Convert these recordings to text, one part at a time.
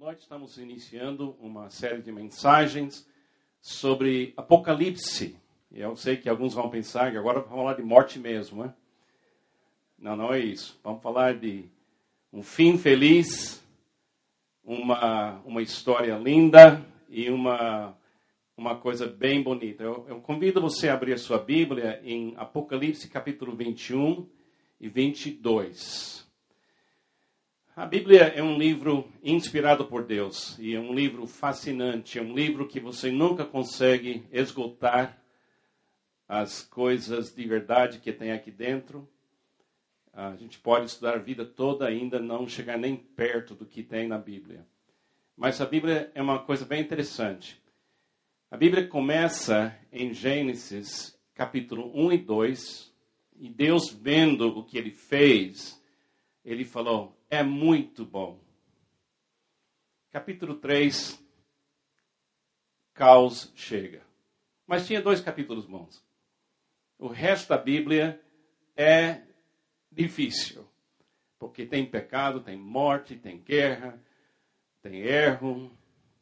noite estamos iniciando uma série de mensagens sobre Apocalipse. Eu sei que alguns vão pensar que agora vamos falar de morte mesmo, né? Não, não é isso. Vamos falar de um fim feliz, uma, uma história linda e uma, uma coisa bem bonita. Eu, eu convido você a abrir a sua Bíblia em Apocalipse capítulo 21 e 22. A Bíblia é um livro inspirado por Deus e é um livro fascinante, é um livro que você nunca consegue esgotar as coisas de verdade que tem aqui dentro. A gente pode estudar a vida toda ainda não chegar nem perto do que tem na Bíblia. Mas a Bíblia é uma coisa bem interessante. A Bíblia começa em Gênesis, capítulo 1 e 2, e Deus vendo o que ele fez, ele falou: é muito bom. Capítulo 3, caos chega. Mas tinha dois capítulos bons. O resto da Bíblia é difícil. Porque tem pecado, tem morte, tem guerra, tem erro.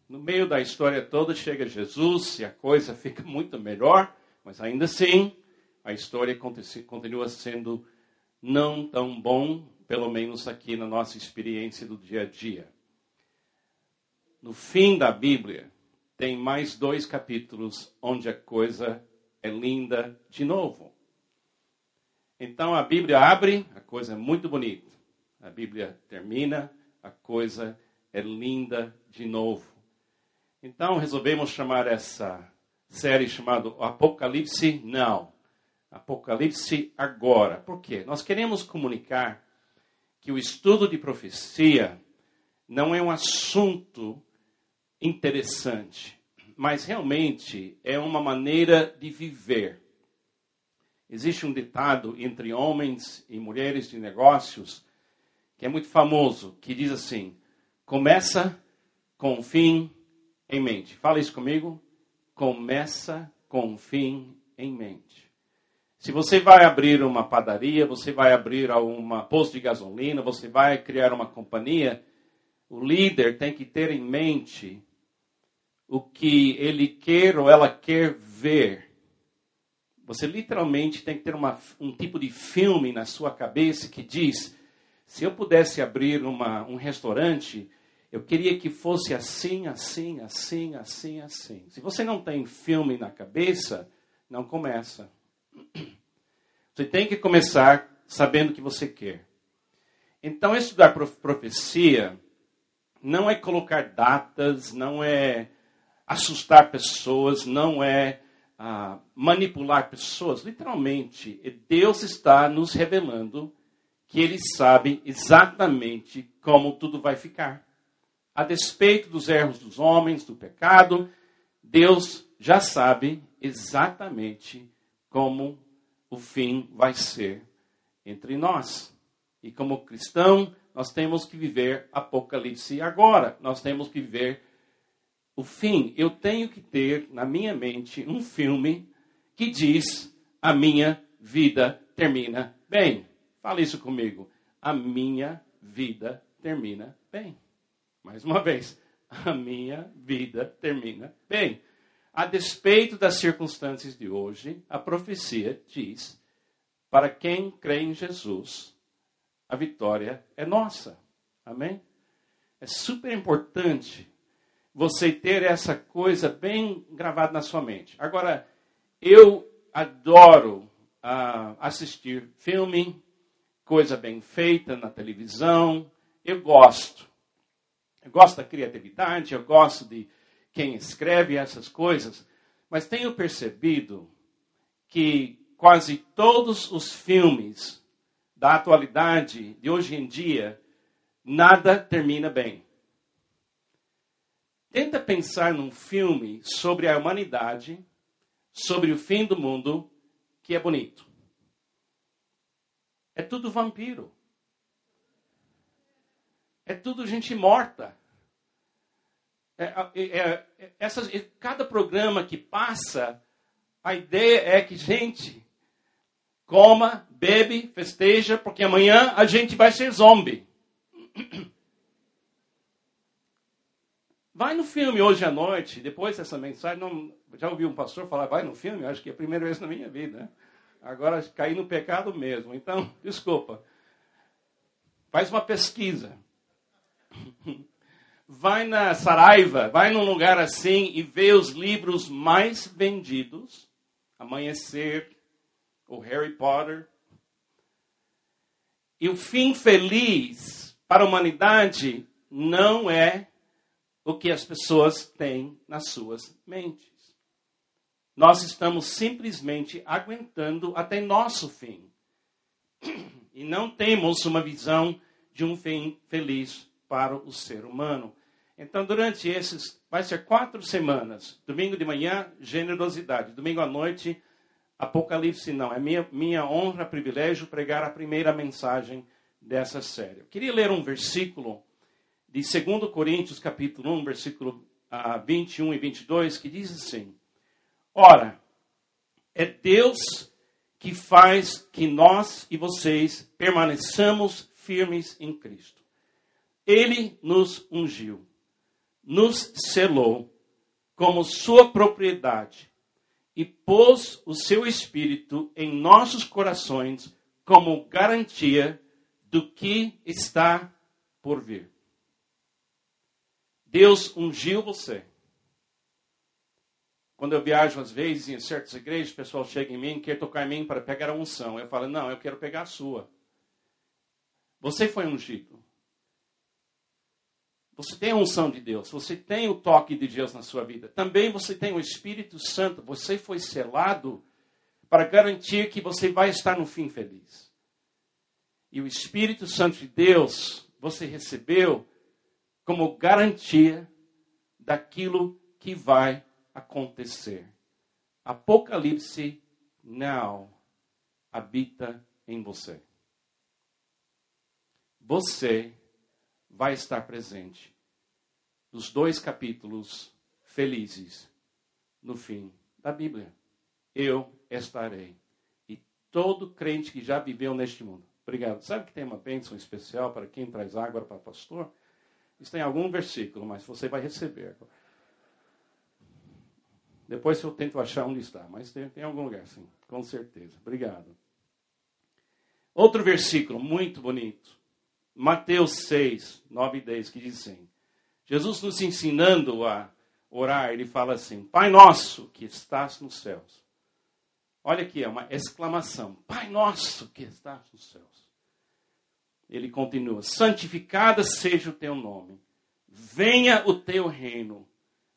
No meio da história toda chega Jesus e a coisa fica muito melhor, mas ainda assim a história continua sendo não tão bom pelo menos aqui na nossa experiência do dia a dia. No fim da Bíblia, tem mais dois capítulos onde a coisa é linda de novo. Então a Bíblia abre, a coisa é muito bonita. A Bíblia termina, a coisa é linda de novo. Então resolvemos chamar essa série chamada Apocalipse Não. Apocalipse agora. Por quê? Nós queremos comunicar que o estudo de profecia não é um assunto interessante, mas realmente é uma maneira de viver. Existe um ditado entre homens e mulheres de negócios que é muito famoso, que diz assim: começa com o fim em mente. Fala isso comigo. Começa com o fim em mente. Se você vai abrir uma padaria, você vai abrir uma posto de gasolina, você vai criar uma companhia, o líder tem que ter em mente o que ele quer ou ela quer ver. Você literalmente tem que ter uma, um tipo de filme na sua cabeça que diz: se eu pudesse abrir uma, um restaurante, eu queria que fosse assim, assim, assim, assim, assim. Se você não tem filme na cabeça, não começa. Você tem que começar sabendo o que você quer. Então, estudar profecia não é colocar datas, não é assustar pessoas, não é ah, manipular pessoas. Literalmente, Deus está nos revelando que Ele sabe exatamente como tudo vai ficar. A despeito dos erros dos homens, do pecado, Deus já sabe exatamente como o fim vai ser entre nós. E como cristão, nós temos que viver Apocalipse agora. Nós temos que viver o fim. Eu tenho que ter na minha mente um filme que diz: a minha vida termina bem. Fala isso comigo. A minha vida termina bem. Mais uma vez, a minha vida termina bem. A despeito das circunstâncias de hoje, a profecia diz: para quem crê em Jesus, a vitória é nossa. Amém? É super importante você ter essa coisa bem gravada na sua mente. Agora, eu adoro uh, assistir filme, coisa bem feita na televisão. Eu gosto. Eu gosto da criatividade, eu gosto de quem escreve essas coisas, mas tenho percebido que quase todos os filmes da atualidade, de hoje em dia, nada termina bem. Tenta pensar num filme sobre a humanidade, sobre o fim do mundo, que é bonito. É tudo vampiro. É tudo gente morta. É, é, é, essas, cada programa que passa, a ideia é que, gente, coma, bebe, festeja, porque amanhã a gente vai ser zombie. Vai no filme hoje à noite, depois dessa mensagem. Não, já ouvi um pastor falar, vai no filme? Acho que é a primeira vez na minha vida. Né? Agora caí no pecado mesmo. Então, desculpa. Faz uma pesquisa. Vai na Saraiva, vai num lugar assim e vê os livros mais vendidos. Amanhecer, o Harry Potter. E o fim feliz para a humanidade não é o que as pessoas têm nas suas mentes. Nós estamos simplesmente aguentando até nosso fim. E não temos uma visão de um fim feliz para o ser humano. Então, durante esses, vai ser quatro semanas. Domingo de manhã, generosidade. Domingo à noite, Apocalipse não. É minha, minha honra, privilégio pregar a primeira mensagem dessa série. Eu queria ler um versículo de 2 Coríntios, capítulo 1, versículo uh, 21 e 22, que diz assim: Ora, é Deus que faz que nós e vocês permaneçamos firmes em Cristo. Ele nos ungiu, nos selou como sua propriedade e pôs o seu espírito em nossos corações como garantia do que está por vir. Deus ungiu você. Quando eu viajo às vezes em certas igrejas, o pessoal chega em mim, quer tocar em mim para pegar a unção. Eu falo, não, eu quero pegar a sua. Você foi ungido. Você tem a unção de Deus, você tem o toque de Deus na sua vida. Também você tem o Espírito Santo, você foi selado para garantir que você vai estar no fim feliz. E o Espírito Santo de Deus você recebeu como garantia daquilo que vai acontecer. Apocalipse now habita em você. Você vai estar presente nos dois capítulos felizes no fim da Bíblia. Eu estarei. E todo crente que já viveu neste mundo. Obrigado. Sabe que tem uma bênção especial para quem traz água para pastor? Isso tem algum versículo, mas você vai receber. Depois eu tento achar onde está, mas tem, tem algum lugar, sim, com certeza. Obrigado. Outro versículo muito bonito. Mateus 6, 9 e 10, que diz assim: Jesus nos ensinando a orar, ele fala assim: Pai nosso que estás nos céus. Olha aqui, é uma exclamação: Pai nosso que estás nos céus ele continua: santificada seja o teu nome, venha o teu reino,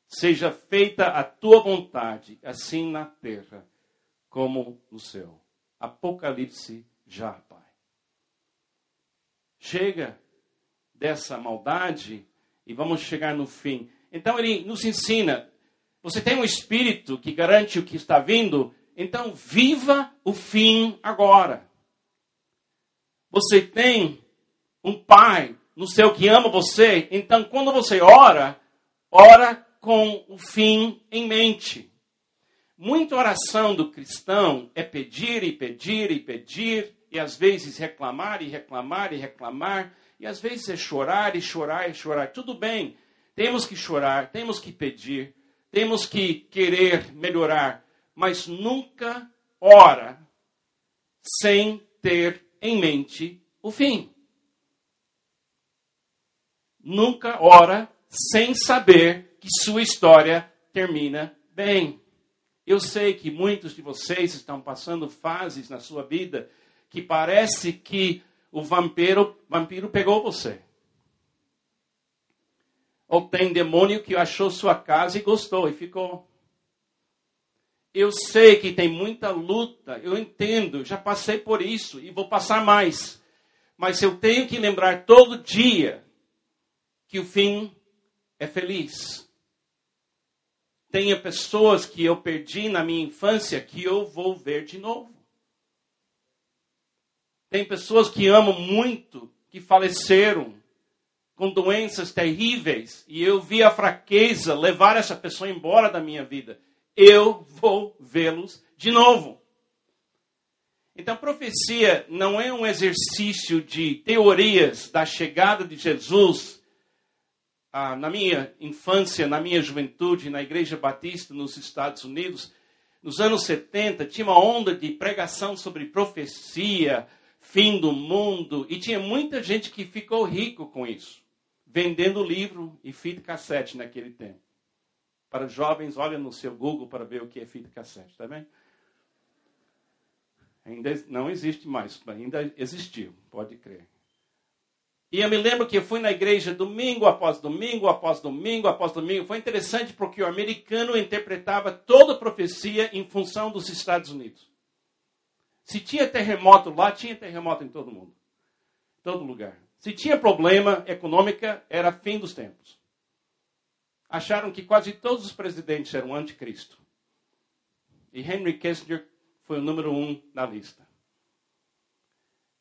seja feita a tua vontade, assim na terra como no céu. Apocalipse já. Chega dessa maldade e vamos chegar no fim. Então ele nos ensina: você tem um espírito que garante o que está vindo, então viva o fim agora. Você tem um pai no céu que ama você, então quando você ora, ora com o fim em mente. Muita oração do cristão é pedir e pedir e pedir, e às vezes reclamar e reclamar e reclamar, e às vezes é chorar e chorar e chorar. Tudo bem, temos que chorar, temos que pedir, temos que querer melhorar, mas nunca ora sem ter em mente o fim nunca ora sem saber que sua história termina bem. Eu sei que muitos de vocês estão passando fases na sua vida que parece que o vampiro, vampiro pegou você. Ou tem demônio que achou sua casa e gostou e ficou. Eu sei que tem muita luta, eu entendo, já passei por isso e vou passar mais. Mas eu tenho que lembrar todo dia que o fim é feliz. Tenha pessoas que eu perdi na minha infância que eu vou ver de novo. Tem pessoas que amo muito, que faleceram com doenças terríveis, e eu vi a fraqueza levar essa pessoa embora da minha vida. Eu vou vê-los de novo. Então, profecia não é um exercício de teorias da chegada de Jesus ah, na minha infância, na minha juventude, na Igreja Batista nos Estados Unidos, nos anos 70, tinha uma onda de pregação sobre profecia, fim do mundo, e tinha muita gente que ficou rico com isso, vendendo livro e fita cassete naquele tempo. Para jovens, olha no seu Google para ver o que é fita cassete, tá bem? Ainda não existe mais, ainda existiu, pode crer. E eu me lembro que eu fui na igreja domingo após domingo, após domingo, após domingo. Foi interessante porque o americano interpretava toda a profecia em função dos Estados Unidos. Se tinha terremoto lá, tinha terremoto em todo mundo. Todo lugar. Se tinha problema econômico, era fim dos tempos. Acharam que quase todos os presidentes eram anticristo. E Henry Kissinger foi o número um na lista.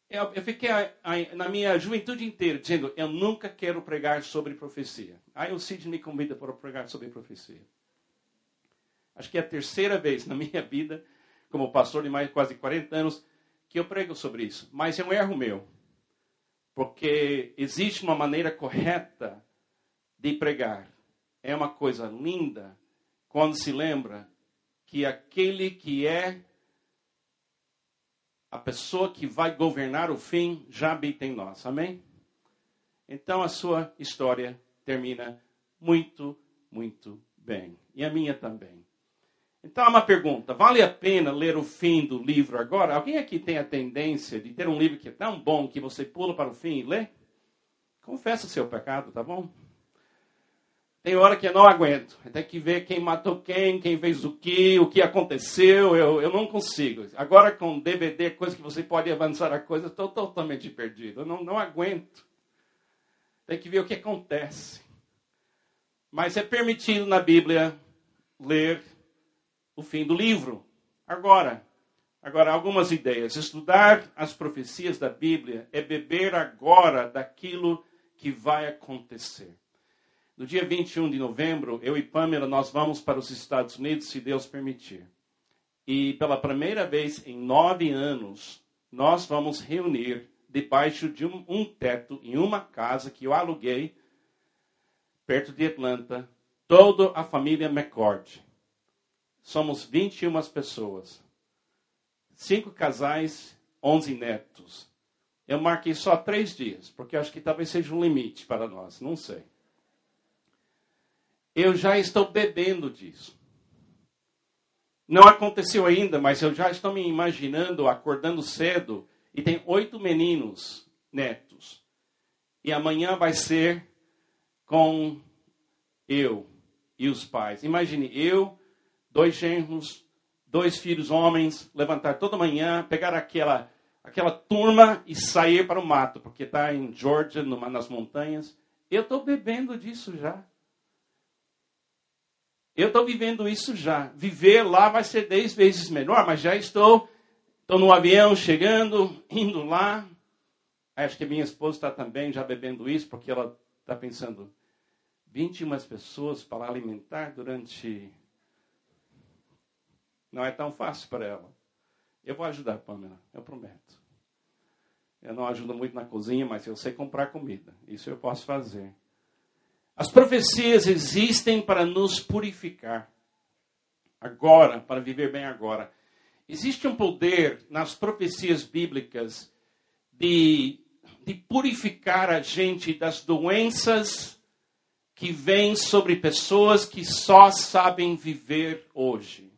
Eu, eu fiquei a, a, na minha juventude inteira dizendo: eu nunca quero pregar sobre profecia. Aí o Cid me convida para pregar sobre profecia. Acho que é a terceira vez na minha vida, como pastor de mais quase 40 anos, que eu prego sobre isso. Mas é um erro meu. Porque existe uma maneira correta de pregar. É uma coisa linda quando se lembra que aquele que é a pessoa que vai governar o fim já habita em nós. Amém? Então a sua história termina muito, muito bem. E a minha também. Então, uma pergunta: vale a pena ler o fim do livro agora? Alguém aqui tem a tendência de ter um livro que é tão bom que você pula para o fim e lê? Confessa o seu pecado, tá bom? Tem hora que eu não aguento. Tem que ver quem matou quem, quem fez o que, o que aconteceu. Eu, eu não consigo. Agora com DVD, coisa que você pode avançar a coisa, estou totalmente perdido. Eu não, não aguento. Tem que ver o que acontece. Mas é permitido na Bíblia ler o fim do livro. Agora, agora algumas ideias. Estudar as profecias da Bíblia é beber agora daquilo que vai acontecer. No dia 21 de novembro, eu e Pamela, nós vamos para os Estados Unidos, se Deus permitir. E pela primeira vez em nove anos, nós vamos reunir debaixo de um, um teto, em uma casa que eu aluguei, perto de Atlanta, toda a família McCord. Somos 21 pessoas. Cinco casais, 11 netos. Eu marquei só três dias, porque acho que talvez seja um limite para nós, não sei. Eu já estou bebendo disso. Não aconteceu ainda, mas eu já estou me imaginando acordando cedo e tem oito meninos netos. E amanhã vai ser com eu e os pais. Imagine eu, dois genros, dois filhos homens, levantar toda manhã, pegar aquela aquela turma e sair para o mato, porque está em Georgia, numa, nas montanhas. Eu estou bebendo disso já. Eu estou vivendo isso já. Viver lá vai ser dez vezes melhor, mas já estou, estou no avião chegando, indo lá. Acho que minha esposa está também já bebendo isso, porque ela está pensando, 21 pessoas para alimentar durante. Não é tão fácil para ela. Eu vou ajudar, Pamela, eu prometo. Eu não ajudo muito na cozinha, mas eu sei comprar comida. Isso eu posso fazer. As profecias existem para nos purificar. Agora, para viver bem agora. Existe um poder nas profecias bíblicas de, de purificar a gente das doenças que vêm sobre pessoas que só sabem viver hoje.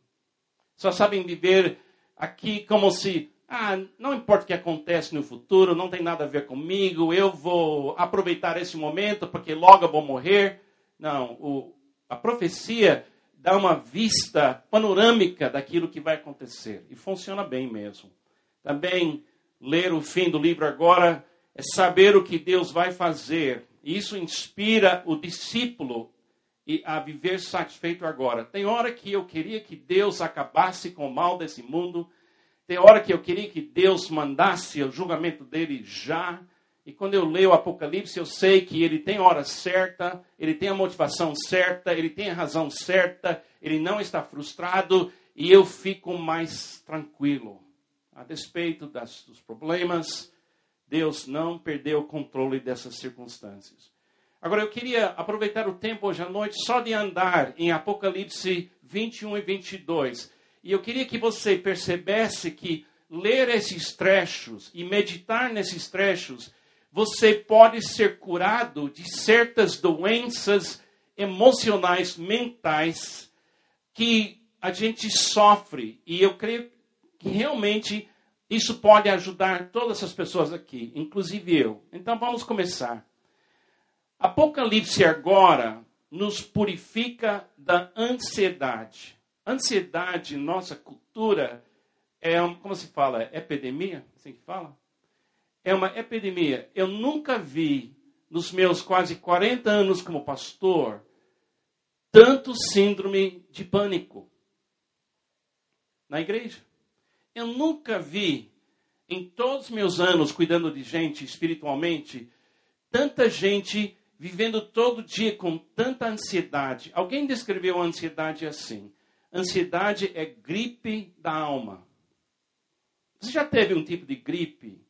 Só sabem viver aqui como se ah, não importa o que acontece no futuro, não tem nada a ver comigo, eu vou aproveitar esse momento porque logo eu vou morrer. Não, o, a profecia dá uma vista panorâmica daquilo que vai acontecer e funciona bem mesmo. Também ler o fim do livro agora é saber o que Deus vai fazer. Isso inspira o discípulo a viver satisfeito agora. Tem hora que eu queria que Deus acabasse com o mal desse mundo tem hora que eu queria que Deus mandasse o julgamento dele já. E quando eu leio o Apocalipse, eu sei que ele tem hora certa, ele tem a motivação certa, ele tem a razão certa, ele não está frustrado e eu fico mais tranquilo. A despeito das, dos problemas, Deus não perdeu o controle dessas circunstâncias. Agora eu queria aproveitar o tempo hoje à noite só de andar em Apocalipse 21 e 22. E eu queria que você percebesse que ler esses trechos e meditar nesses trechos, você pode ser curado de certas doenças emocionais, mentais, que a gente sofre. E eu creio que realmente isso pode ajudar todas as pessoas aqui, inclusive eu. Então vamos começar. Apocalipse agora nos purifica da ansiedade. Ansiedade, nossa cultura, é, como se fala, epidemia? Assim que fala? É uma epidemia. Eu nunca vi, nos meus quase 40 anos como pastor, tanto síndrome de pânico na igreja. Eu nunca vi, em todos os meus anos cuidando de gente espiritualmente, tanta gente vivendo todo dia com tanta ansiedade. Alguém descreveu a ansiedade assim: ansiedade é gripe da alma. Você já teve um tipo de gripe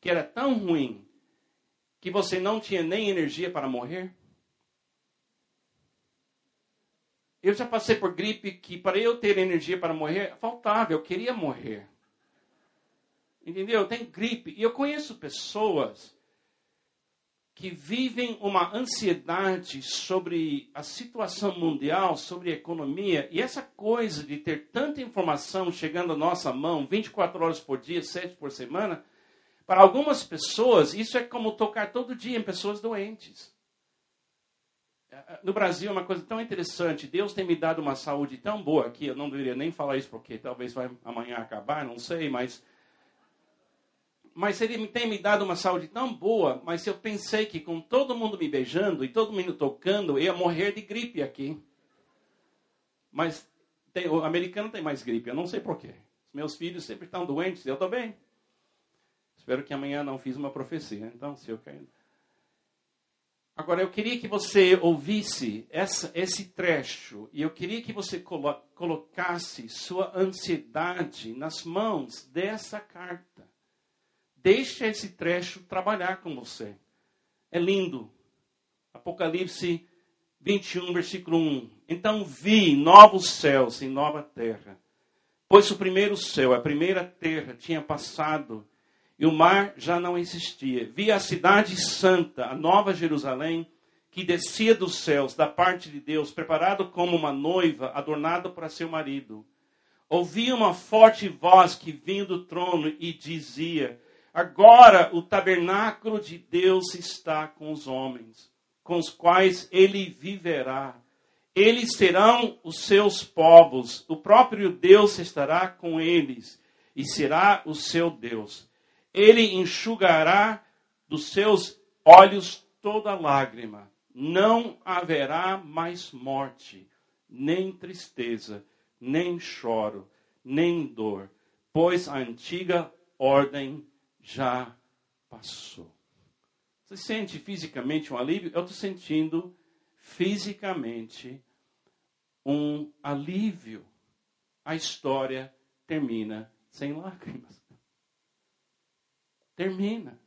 que era tão ruim que você não tinha nem energia para morrer? Eu já passei por gripe que para eu ter energia para morrer, faltava, eu queria morrer. Entendeu? Tem gripe. E eu conheço pessoas que vivem uma ansiedade sobre a situação mundial, sobre a economia, e essa coisa de ter tanta informação chegando à nossa mão 24 horas por dia, 7 por semana, para algumas pessoas, isso é como tocar todo dia em pessoas doentes. É, é, no Brasil é uma coisa tão interessante. Deus tem me dado uma saúde tão boa aqui. Eu não deveria nem falar isso porque talvez vai amanhã acabar, não sei, mas mas ele tem me dado uma saúde tão boa, mas eu pensei que com todo mundo me beijando e todo mundo tocando, eu ia morrer de gripe aqui. Mas tem, o americano tem mais gripe, eu não sei porquê. Meus filhos sempre estão doentes, eu bem. Espero que amanhã não fiz uma profecia, então se eu cair. Agora, eu queria que você ouvisse essa, esse trecho e eu queria que você colo colocasse sua ansiedade nas mãos dessa carta. Deixa esse trecho trabalhar com você. É lindo. Apocalipse 21, versículo 1. Então vi novos céus e nova terra. Pois o primeiro céu, a primeira terra tinha passado e o mar já não existia. Vi a cidade santa, a nova Jerusalém, que descia dos céus, da parte de Deus, preparado como uma noiva adornada para seu marido. Ouvi uma forte voz que vinha do trono e dizia: Agora o tabernáculo de Deus está com os homens, com os quais ele viverá. Eles serão os seus povos, o próprio Deus estará com eles e será o seu Deus. Ele enxugará dos seus olhos toda lágrima. Não haverá mais morte, nem tristeza, nem choro, nem dor, pois a antiga ordem já passou. Você sente fisicamente um alívio? Eu estou sentindo fisicamente um alívio. A história termina sem lágrimas. Termina.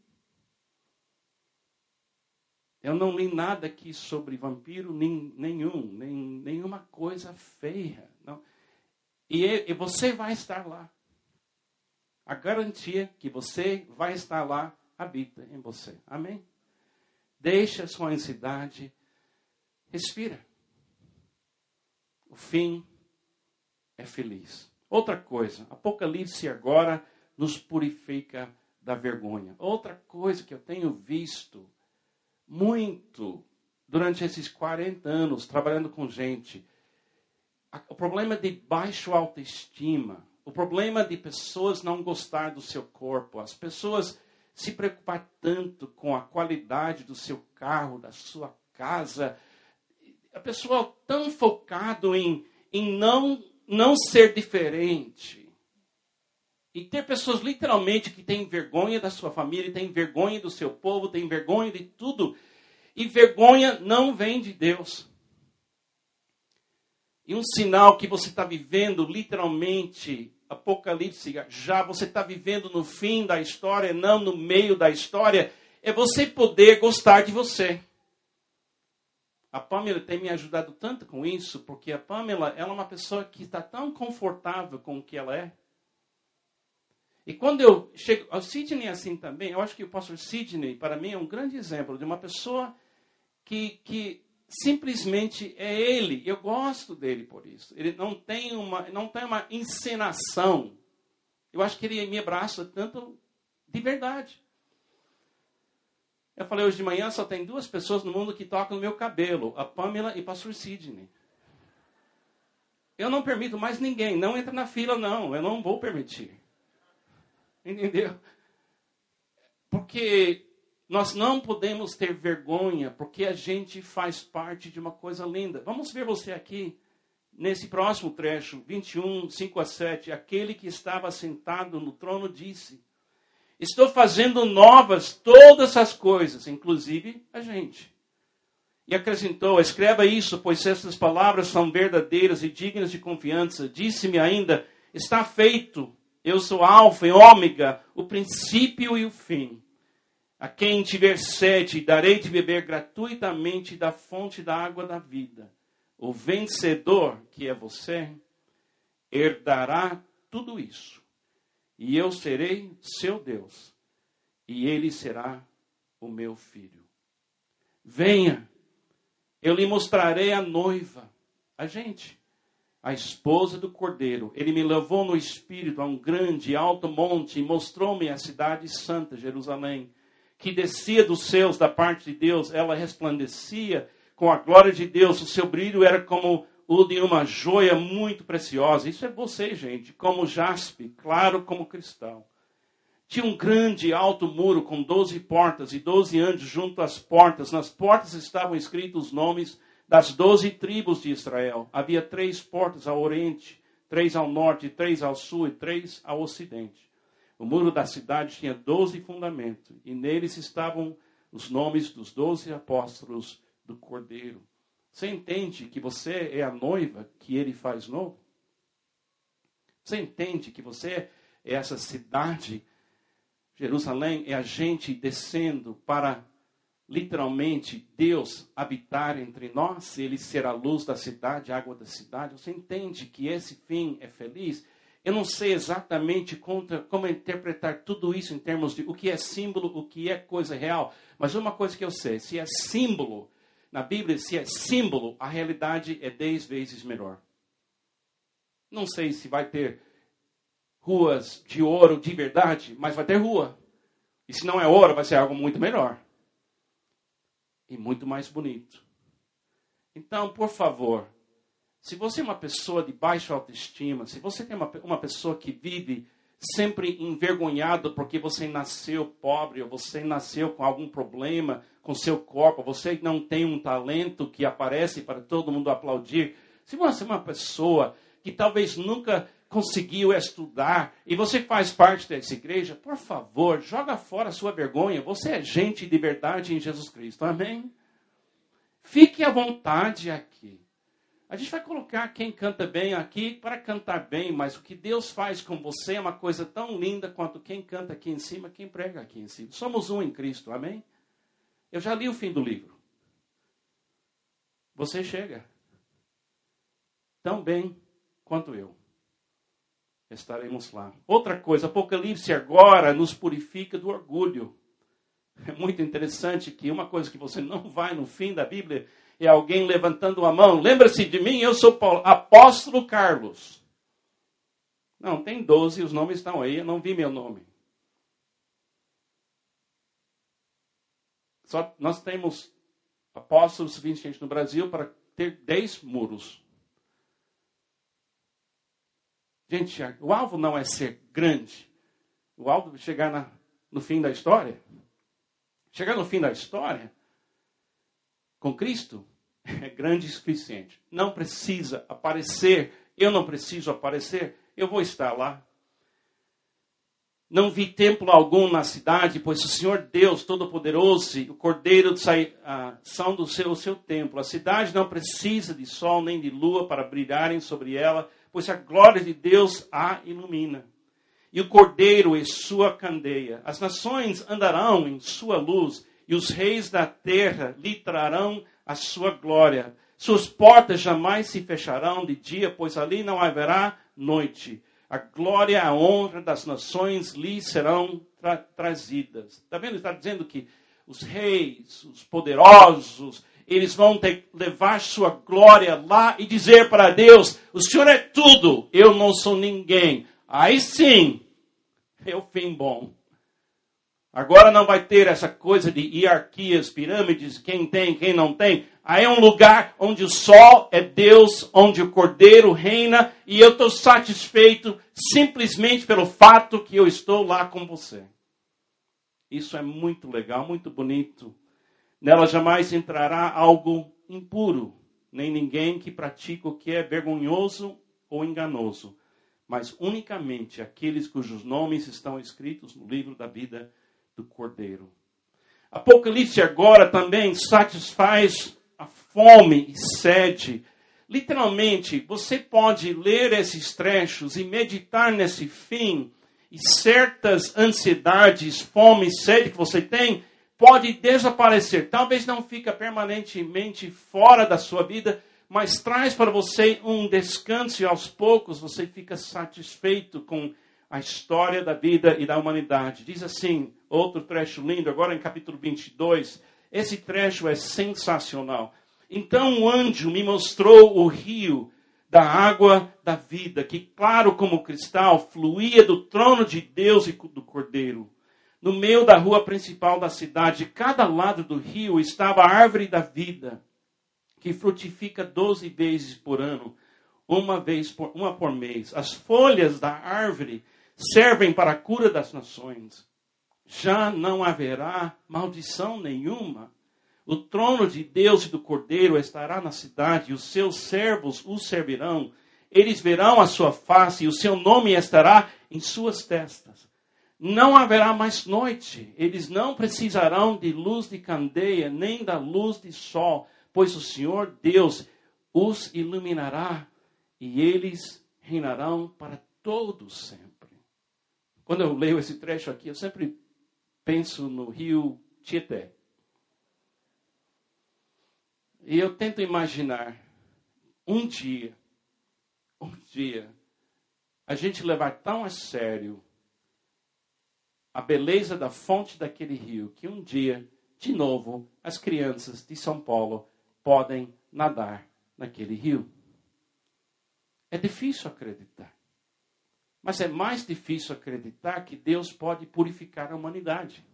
Eu não li nada aqui sobre vampiro nem, nenhum, nem, nenhuma coisa feia. Não. E, e você vai estar lá a garantia que você vai estar lá habita em você. Amém? Deixa a sua ansiedade, respira. O fim é feliz. Outra coisa, Apocalipse agora nos purifica da vergonha. Outra coisa que eu tenho visto muito durante esses 40 anos trabalhando com gente, o problema de baixa autoestima o problema de pessoas não gostar do seu corpo, as pessoas se preocupar tanto com a qualidade do seu carro, da sua casa, a pessoa tão focado em, em não, não ser diferente. E ter pessoas literalmente que têm vergonha da sua família, têm vergonha do seu povo, têm vergonha de tudo. E vergonha não vem de Deus. E um sinal que você está vivendo literalmente Apocalipse, já você está vivendo no fim da história, não no meio da história, é você poder gostar de você. A Pamela tem me ajudado tanto com isso, porque a Pamela ela é uma pessoa que está tão confortável com o que ela é. E quando eu chego. O Sidney é assim também. Eu acho que o pastor Sidney, para mim, é um grande exemplo de uma pessoa que, que simplesmente é ele. Eu gosto dele por isso. Ele não tem uma, não tem uma encenação. Eu acho que ele me abraça tanto de verdade. Eu falei hoje de manhã, só tem duas pessoas no mundo que tocam no meu cabelo, a Pamela e o pastor Sidney. Eu não permito mais ninguém, não entra na fila não, eu não vou permitir. Entendeu? Porque nós não podemos ter vergonha, porque a gente faz parte de uma coisa linda. Vamos ver você aqui, nesse próximo trecho, 21, 5 a 7. Aquele que estava sentado no trono disse: Estou fazendo novas todas as coisas, inclusive a gente. E acrescentou: Escreva isso, pois essas palavras são verdadeiras e dignas de confiança. Disse-me ainda: Está feito. Eu sou Alfa e Ômega, o princípio e o fim. A quem tiver sede, darei de beber gratuitamente da fonte da água da vida. O vencedor, que é você, herdará tudo isso. E eu serei seu Deus, e ele será o meu filho. Venha, eu lhe mostrarei a noiva, a gente, a esposa do cordeiro. Ele me levou no espírito a um grande e alto monte e mostrou-me a cidade santa, Jerusalém que descia dos céus da parte de Deus, ela resplandecia com a glória de Deus, o seu brilho era como o de uma joia muito preciosa. Isso é você, gente, como jaspe, claro como cristal. Tinha um grande alto muro com doze portas e doze anjos junto às portas. Nas portas estavam escritos os nomes das doze tribos de Israel. Havia três portas ao oriente, três ao norte, três ao sul e três ao ocidente. O muro da cidade tinha doze fundamentos, e neles estavam os nomes dos doze apóstolos do Cordeiro. Você entende que você é a noiva que ele faz novo? Você entende que você é essa cidade, Jerusalém, é a gente descendo para literalmente Deus habitar entre nós, ele ser a luz da cidade, a água da cidade. Você entende que esse fim é feliz? Eu não sei exatamente contra, como interpretar tudo isso em termos de o que é símbolo, o que é coisa real. Mas uma coisa que eu sei: se é símbolo, na Bíblia, se é símbolo, a realidade é dez vezes melhor. Não sei se vai ter ruas de ouro de verdade, mas vai ter rua. E se não é ouro, vai ser algo muito melhor. E muito mais bonito. Então, por favor, se você é uma pessoa de baixa autoestima, se você é uma, uma pessoa que vive sempre envergonhado porque você nasceu pobre, ou você nasceu com algum problema com seu corpo, você não tem um talento que aparece para todo mundo aplaudir. Se você é uma pessoa que talvez nunca conseguiu estudar e você faz parte dessa igreja, por favor, joga fora a sua vergonha. Você é gente de verdade em Jesus Cristo. Amém? Fique à vontade aqui. A gente vai colocar quem canta bem aqui para cantar bem, mas o que Deus faz com você é uma coisa tão linda quanto quem canta aqui em cima, quem prega aqui em cima. Somos um em Cristo, amém? Eu já li o fim do livro. Você chega tão bem quanto eu. Estaremos lá. Outra coisa, Apocalipse agora nos purifica do orgulho. É muito interessante que uma coisa que você não vai no fim da Bíblia é alguém levantando a mão. Lembra-se de mim, eu sou Paulo, apóstolo Carlos. Não, tem 12, os nomes estão aí, eu não vi meu nome. Só nós temos apóstolos suficientes no Brasil para ter 10 muros. Gente, o alvo não é ser grande. O alvo é chegar na, no fim da história. Chegar no fim da história com Cristo é grande e suficiente. Não precisa aparecer, eu não preciso aparecer, eu vou estar lá. Não vi templo algum na cidade, pois o Senhor Deus Todo-Poderoso, o Cordeiro são do seu, seu templo. A cidade não precisa de sol nem de lua para brilharem sobre ela, pois a glória de Deus a ilumina. E o Cordeiro é sua candeia. As nações andarão em sua luz, e os reis da terra lhe trarão a sua glória. Suas portas jamais se fecharão de dia, pois ali não haverá noite. A glória e a honra das nações lhe serão tra trazidas. Está vendo? Está dizendo que os reis, os poderosos, eles vão ter, levar sua glória lá e dizer para Deus: O Senhor é tudo, eu não sou ninguém. Aí sim, é o fim bom. Agora não vai ter essa coisa de hierarquias, pirâmides, quem tem, quem não tem. Aí é um lugar onde o sol é Deus, onde o cordeiro reina, e eu estou satisfeito simplesmente pelo fato que eu estou lá com você. Isso é muito legal, muito bonito. Nela jamais entrará algo impuro, nem ninguém que pratica o que é vergonhoso ou enganoso, mas unicamente aqueles cujos nomes estão escritos no livro da vida do Cordeiro. Apocalipse agora também satisfaz a fome e sede. Literalmente, você pode ler esses trechos e meditar nesse fim e certas ansiedades, fome, sede que você tem, pode desaparecer. Talvez não fica permanentemente fora da sua vida, mas traz para você um descanso e aos poucos você fica satisfeito com a história da vida e da humanidade. Diz assim, outro trecho lindo, agora em capítulo 22. Esse trecho é sensacional. Então o anjo me mostrou o rio da água da vida, que, claro como cristal, fluía do trono de Deus e do Cordeiro. No meio da rua principal da cidade, de cada lado do rio, estava a árvore da vida, que frutifica doze vezes por ano, uma vez por, uma por mês. As folhas da árvore servem para a cura das nações. Já não haverá maldição nenhuma o trono de Deus e do Cordeiro estará na cidade, e os seus servos o servirão. Eles verão a sua face, e o seu nome estará em suas testas. Não haverá mais noite, eles não precisarão de luz de candeia, nem da luz de sol, pois o Senhor Deus os iluminará, e eles reinarão para todos sempre. Quando eu leio esse trecho aqui, eu sempre penso no rio Tietê. E eu tento imaginar um dia, um dia, a gente levar tão a sério a beleza da fonte daquele rio que um dia, de novo, as crianças de São Paulo podem nadar naquele rio. É difícil acreditar. Mas é mais difícil acreditar que Deus pode purificar a humanidade.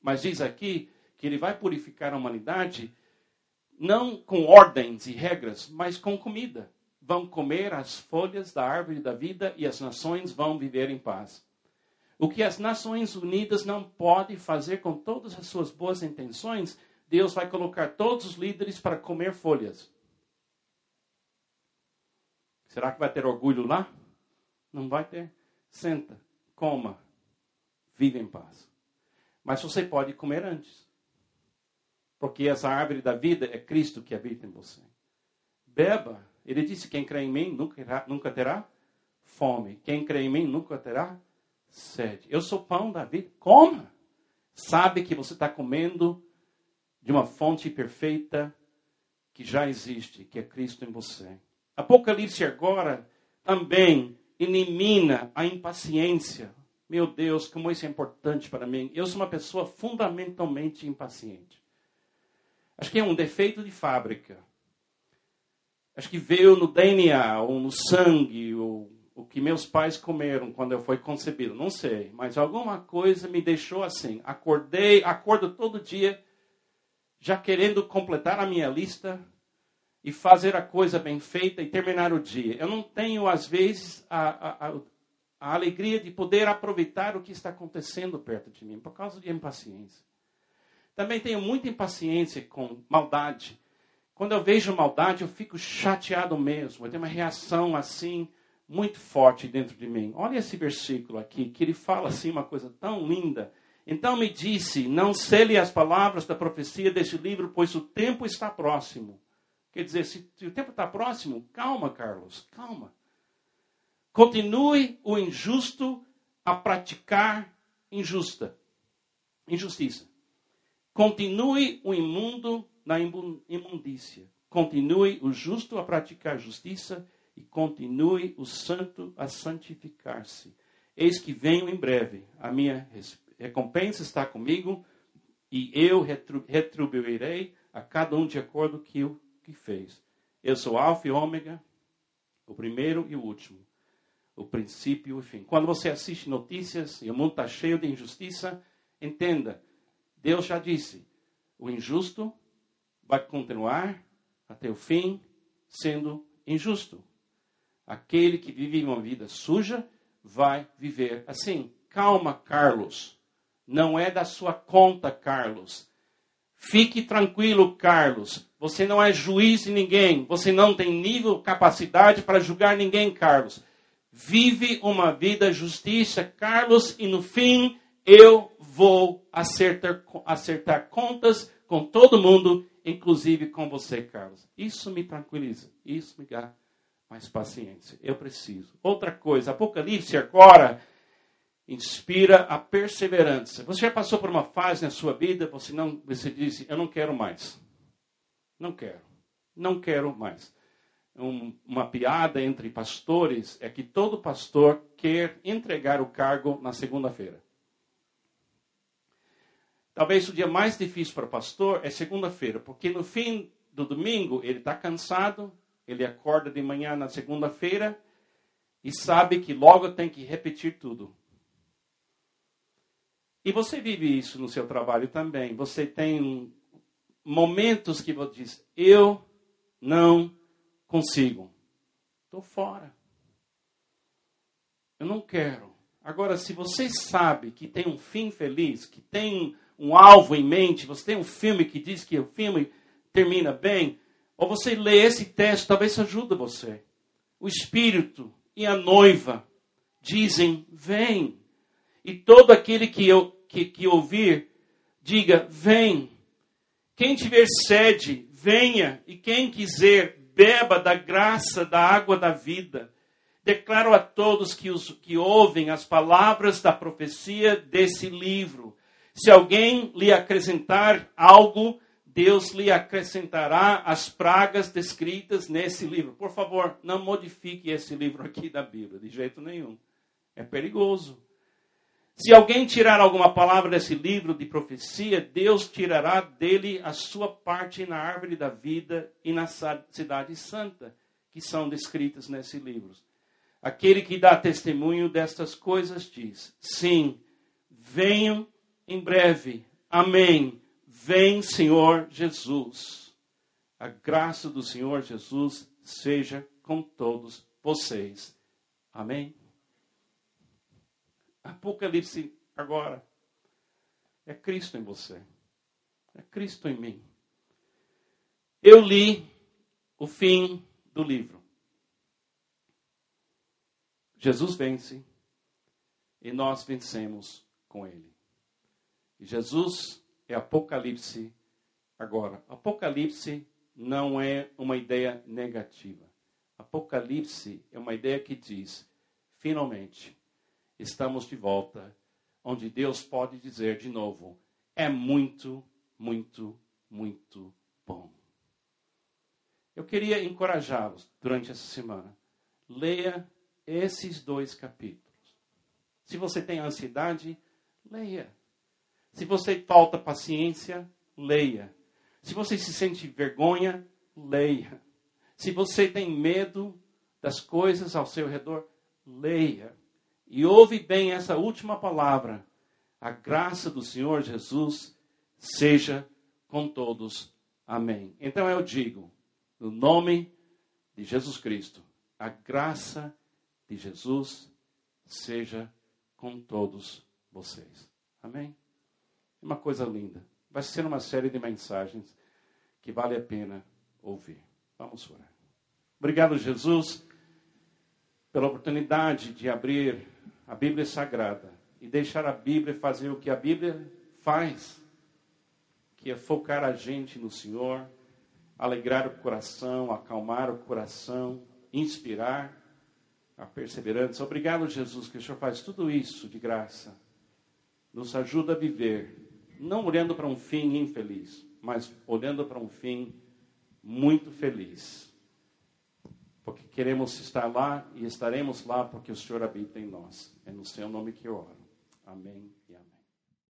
Mas diz aqui que ele vai purificar a humanidade não com ordens e regras, mas com comida. Vão comer as folhas da árvore da vida e as nações vão viver em paz. O que as Nações Unidas não podem fazer com todas as suas boas intenções, Deus vai colocar todos os líderes para comer folhas. Será que vai ter orgulho lá? Não vai ter. Senta, coma, vive em paz. Mas você pode comer antes. Porque essa árvore da vida é Cristo que habita em você. Beba. Ele disse: quem crê em mim nunca, nunca terá fome. Quem crê em mim nunca terá sede. Eu sou pão da vida. Coma. Sabe que você está comendo de uma fonte perfeita que já existe, que é Cristo em você. Apocalipse agora também elimina a impaciência. Meu Deus, como isso é importante para mim. Eu sou uma pessoa fundamentalmente impaciente. Acho que é um defeito de fábrica. Acho que veio no DNA, ou no sangue, ou o que meus pais comeram quando eu fui concebido. Não sei, mas alguma coisa me deixou assim. Acordei, acordo todo dia, já querendo completar a minha lista e fazer a coisa bem feita e terminar o dia. Eu não tenho, às vezes, a, a, a alegria de poder aproveitar o que está acontecendo perto de mim, por causa de impaciência. Também tenho muita impaciência com maldade. Quando eu vejo maldade, eu fico chateado mesmo. Eu tenho uma reação assim muito forte dentro de mim. Olha esse versículo aqui, que ele fala assim uma coisa tão linda. Então me disse: Não cele as palavras da profecia deste livro, pois o tempo está próximo. Quer dizer, se, o tempo está próximo, calma, Carlos, calma. Continue o injusto a praticar injusta, injustiça. Continue o imundo na imundícia. Continue o justo a praticar justiça e continue o santo a santificar-se. Eis que venho em breve. A minha recompensa está comigo e eu retribuirei a cada um de acordo com o que fez. Eu sou Alfa e Ômega, o primeiro e o último, o princípio e o fim. Quando você assiste notícias e o mundo está cheio de injustiça, entenda, Deus já disse, o injusto vai continuar até o fim sendo injusto. Aquele que vive uma vida suja vai viver assim. Calma, Carlos. Não é da sua conta, Carlos. Fique tranquilo, Carlos. Você não é juiz de ninguém. Você não tem nível, capacidade para julgar ninguém, Carlos. Vive uma vida justiça, Carlos, e no fim eu vou acertar, acertar contas com todo mundo inclusive com você, Carlos. Isso me tranquiliza, isso me dá mais paciência. Eu preciso. Outra coisa, Apocalipse agora inspira a perseverança. Você já passou por uma fase na sua vida, você não, você disse, eu não quero mais. Não quero. Não quero mais. Um, uma piada entre pastores é que todo pastor quer entregar o cargo na segunda-feira. Talvez o dia mais difícil para o pastor é segunda-feira, porque no fim do domingo ele está cansado, ele acorda de manhã na segunda-feira e sabe que logo tem que repetir tudo. E você vive isso no seu trabalho também. Você tem momentos que você diz: Eu não consigo. Estou fora. Eu não quero. Agora, se você sabe que tem um fim feliz, que tem um alvo em mente, você tem um filme que diz que o filme termina bem, ou você lê esse texto, talvez ajude você. O Espírito e a noiva dizem: Vem. E todo aquele que, eu, que, que ouvir, diga: Vem. Quem tiver sede, venha. E quem quiser, beba da graça da água da vida. Declaro a todos que, os, que ouvem as palavras da profecia desse livro se alguém lhe acrescentar algo, Deus lhe acrescentará as pragas descritas nesse livro. Por favor, não modifique esse livro aqui da Bíblia, de jeito nenhum. É perigoso. Se alguém tirar alguma palavra desse livro de profecia, Deus tirará dele a sua parte na árvore da vida e na cidade santa, que são descritas nesse livro. Aquele que dá testemunho destas coisas diz: Sim, venham em breve. Amém. Vem, Senhor Jesus. A graça do Senhor Jesus seja com todos vocês. Amém. Apocalipse agora é Cristo em você. É Cristo em mim. Eu li o fim do livro. Jesus vence e nós vencemos com ele. Jesus é Apocalipse agora. Apocalipse não é uma ideia negativa. Apocalipse é uma ideia que diz: finalmente, estamos de volta, onde Deus pode dizer de novo: é muito, muito, muito bom. Eu queria encorajá-los durante essa semana. Leia esses dois capítulos. Se você tem ansiedade, leia. Se você falta paciência, leia. Se você se sente vergonha, leia. Se você tem medo das coisas ao seu redor, leia. E ouve bem essa última palavra. A graça do Senhor Jesus seja com todos. Amém. Então eu digo, no nome de Jesus Cristo, a graça de Jesus seja com todos vocês. Amém. Uma coisa linda. Vai ser uma série de mensagens que vale a pena ouvir. Vamos orar. Obrigado, Jesus, pela oportunidade de abrir a Bíblia Sagrada e deixar a Bíblia fazer o que a Bíblia faz, que é focar a gente no Senhor, alegrar o coração, acalmar o coração, inspirar a perseverança. Obrigado, Jesus, que o Senhor faz tudo isso de graça. Nos ajuda a viver não olhando para um fim infeliz, mas olhando para um fim muito feliz. Porque queremos estar lá e estaremos lá porque o Senhor habita em nós. É no seu nome que eu oro. Amém e amém.